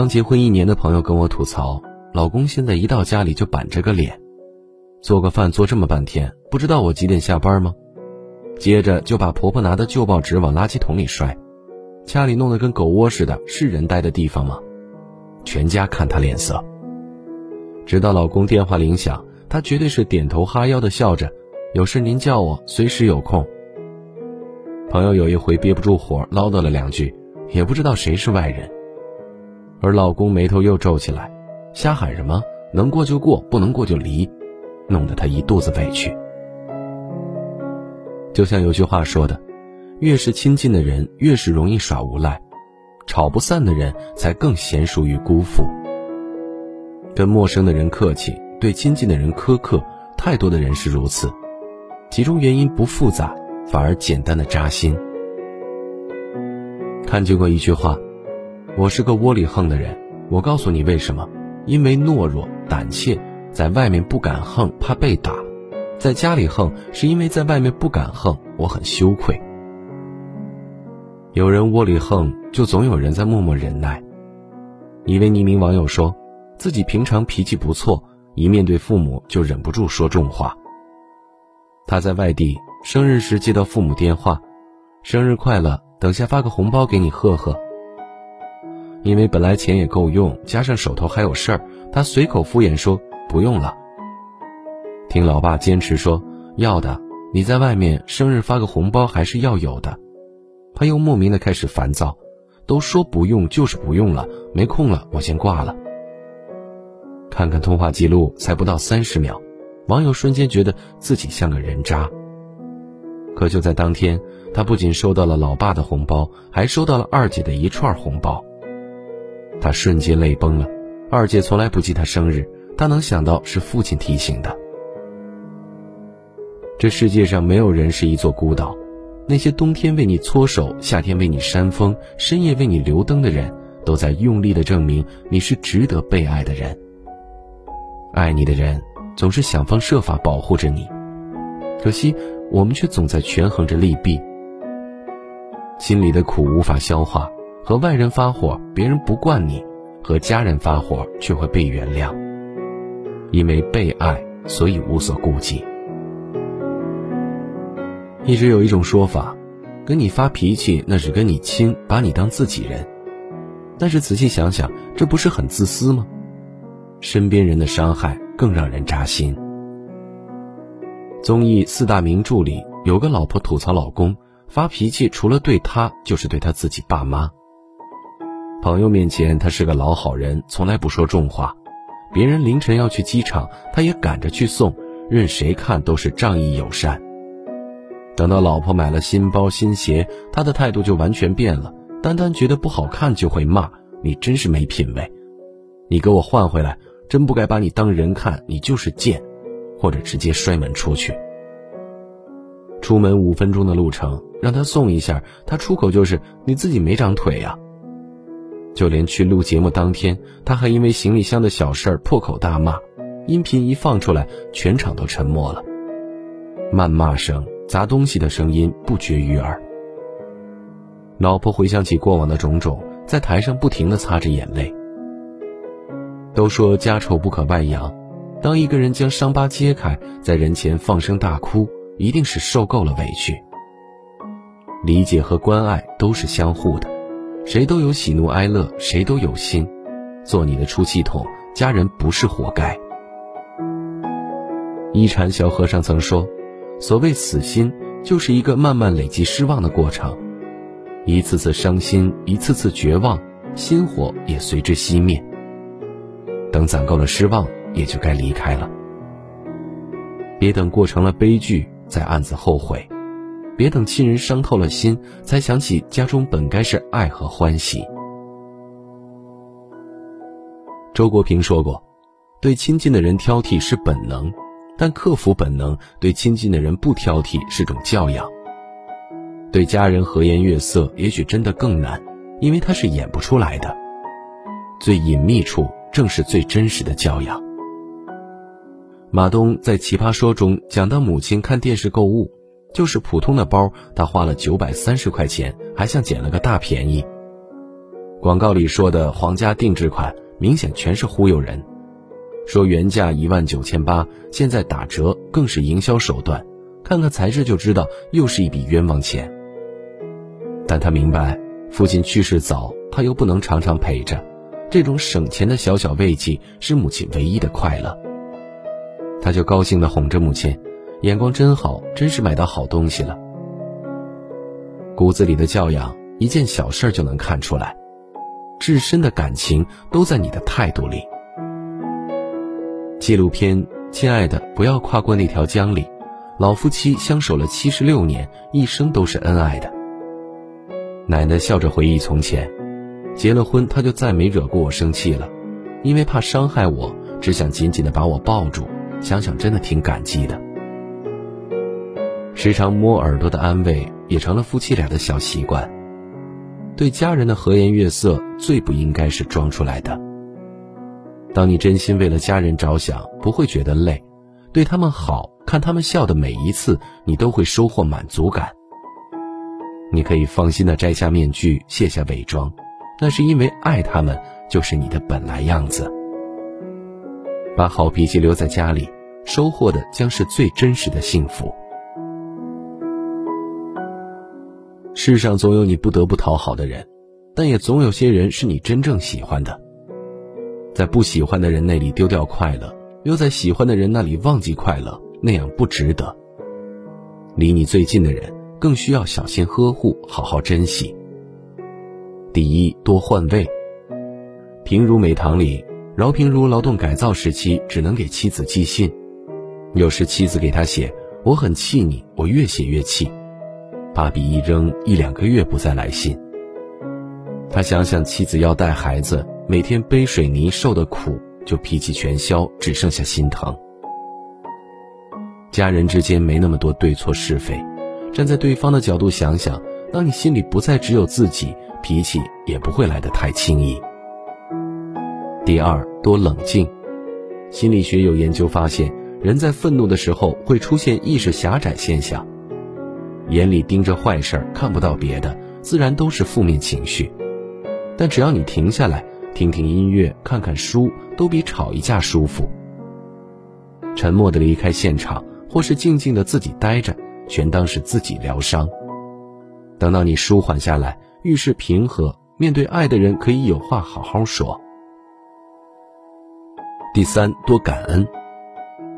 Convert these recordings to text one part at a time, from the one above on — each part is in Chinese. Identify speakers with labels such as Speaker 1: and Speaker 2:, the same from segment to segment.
Speaker 1: 刚结婚一年的朋友跟我吐槽，老公现在一到家里就板着个脸，做个饭做这么半天，不知道我几点下班吗？接着就把婆婆拿的旧报纸往垃圾桶里摔，家里弄得跟狗窝似的，是人待的地方吗？全家看她脸色。直到老公电话铃响，她绝对是点头哈腰的笑着，有事您叫我，随时有空。朋友有一回憋不住火，唠叨了两句，也不知道谁是外人，而老公眉头又皱起来，瞎喊什么能过就过，不能过就离，弄得她一肚子委屈。就像有句话说的，越是亲近的人，越是容易耍无赖；吵不散的人，才更娴熟于辜负。跟陌生的人客气，对亲近的人苛刻，太多的人是如此。其中原因不复杂，反而简单的扎心。看见过一句话：“我是个窝里横的人。”我告诉你为什么？因为懦弱、胆怯，在外面不敢横，怕被打。在家里横，是因为在外面不敢横，我很羞愧。有人窝里横，就总有人在默默忍耐。一位匿名网友说，自己平常脾气不错，一面对父母就忍不住说重话。他在外地，生日时接到父母电话：“生日快乐，等下发个红包给你贺贺。”因为本来钱也够用，加上手头还有事儿，他随口敷衍说：“不用了。”听老爸坚持说要的，你在外面生日发个红包还是要有的，他又莫名的开始烦躁，都说不用就是不用了，没空了，我先挂了。看看通话记录，才不到三十秒，网友瞬间觉得自己像个人渣。可就在当天，他不仅收到了老爸的红包，还收到了二姐的一串红包，他瞬间泪崩了。二姐从来不记他生日，他能想到是父亲提醒的。这世界上没有人是一座孤岛，那些冬天为你搓手、夏天为你扇风、深夜为你留灯的人，都在用力的证明你是值得被爱的人。爱你的人总是想方设法保护着你，可惜我们却总在权衡着利弊。心里的苦无法消化，和外人发火，别人不惯你；和家人发火，却会被原谅。因为被爱，所以无所顾忌。一直有一种说法，跟你发脾气那是跟你亲，把你当自己人。但是仔细想想，这不是很自私吗？身边人的伤害更让人扎心。综艺四大名著里有个老婆吐槽老公发脾气，除了对他，就是对他自己爸妈。朋友面前他是个老好人，从来不说重话。别人凌晨要去机场，他也赶着去送，任谁看都是仗义友善。等到老婆买了新包新鞋，他的态度就完全变了。单单觉得不好看就会骂你，真是没品位。你给我换回来，真不该把你当人看，你就是贱，或者直接摔门出去。出门五分钟的路程，让他送一下，他出口就是你自己没长腿呀。就连去录节目当天，他还因为行李箱的小事儿破口大骂，音频一放出来，全场都沉默了，谩骂声。砸东西的声音不绝于耳。老婆回想起过往的种种，在台上不停的擦着眼泪。都说家丑不可外扬，当一个人将伤疤揭开，在人前放声大哭，一定是受够了委屈。理解和关爱都是相互的，谁都有喜怒哀乐，谁都有心。做你的出气筒，家人不是活该。一禅小和尚曾说。所谓死心，就是一个慢慢累积失望的过程，一次次伤心，一次次绝望，心火也随之熄灭。等攒够了失望，也就该离开了。别等过成了悲剧，再暗自后悔；别等亲人伤透了心，才想起家中本该是爱和欢喜。周国平说过：“对亲近的人挑剔是本能。”但克服本能，对亲近的人不挑剔是种教养。对家人和颜悦色，也许真的更难，因为他是演不出来的。最隐秘处，正是最真实的教养。马东在《奇葩说》中讲到，母亲看电视购物，就是普通的包，他花了九百三十块钱，还像捡了个大便宜。广告里说的皇家定制款，明显全是忽悠人。说原价一万九千八，现在打折，更是营销手段。看看材质就知道，又是一笔冤枉钱。但他明白，父亲去世早，他又不能常常陪着，这种省钱的小小慰藉是母亲唯一的快乐。他就高兴地哄着母亲，眼光真好，真是买到好东西了。骨子里的教养，一件小事就能看出来，至深的感情都在你的态度里。纪录片《亲爱的，不要跨过那条江》里，老夫妻相守了七十六年，一生都是恩爱的。奶奶笑着回忆从前，结了婚他就再没惹过我生气了，因为怕伤害我，只想紧紧的把我抱住。想想真的挺感激的。时常摸耳朵的安慰也成了夫妻俩的小习惯。对家人的和颜悦色最不应该是装出来的。当你真心为了家人着想，不会觉得累，对他们好看他们笑的每一次，你都会收获满足感。你可以放心的摘下面具，卸下伪装，那是因为爱他们就是你的本来样子。把好脾气留在家里，收获的将是最真实的幸福。世上总有你不得不讨好的人，但也总有些人是你真正喜欢的。在不喜欢的人那里丢掉快乐，又在喜欢的人那里忘记快乐，那样不值得。离你最近的人，更需要小心呵护，好好珍惜。第一，多换位。平如美堂里。饶平如劳动改造时期只能给妻子寄信，有时妻子给他写：“我很气你。”我越写越气，把笔一扔，一两个月不再来信。他想想妻子要带孩子，每天背水泥受的苦，就脾气全消，只剩下心疼。家人之间没那么多对错是非，站在对方的角度想想，当你心里不再只有自己，脾气也不会来得太轻易。第二，多冷静。心理学有研究发现，人在愤怒的时候会出现意识狭窄现象，眼里盯着坏事儿，看不到别的，自然都是负面情绪。但只要你停下来，听听音乐，看看书，都比吵一架舒服。沉默的离开现场，或是静静的自己待着，全当是自己疗伤。等到你舒缓下来，遇事平和，面对爱的人，可以有话好好说。第三，多感恩。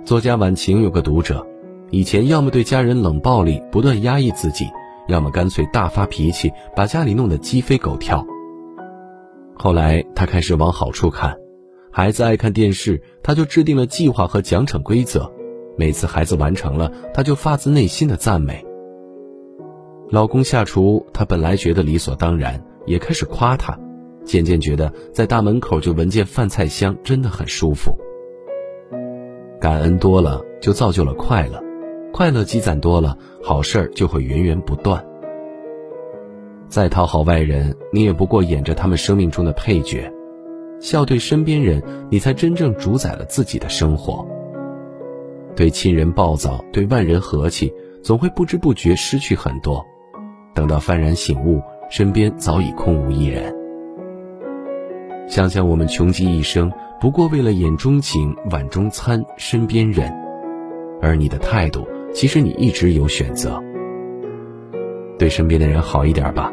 Speaker 1: 作家晚晴有个读者，以前要么对家人冷暴力，不断压抑自己，要么干脆大发脾气，把家里弄得鸡飞狗跳。后来他开始往好处看，孩子爱看电视，他就制定了计划和奖惩规则，每次孩子完成了，他就发自内心的赞美。老公下厨，他本来觉得理所当然，也开始夸他。渐渐觉得在大门口就闻见饭菜香，真的很舒服。感恩多了，就造就了快乐，快乐积攒多了，好事儿就会源源不断。再讨好外人，你也不过演着他们生命中的配角；笑对身边人，你才真正主宰了自己的生活。对亲人暴躁，对外人和气，总会不知不觉失去很多。等到幡然醒悟，身边早已空无一人。想想我们穷极一生，不过为了眼中景、碗中餐、身边人，而你的态度，其实你一直有选择。对身边的人好一点吧，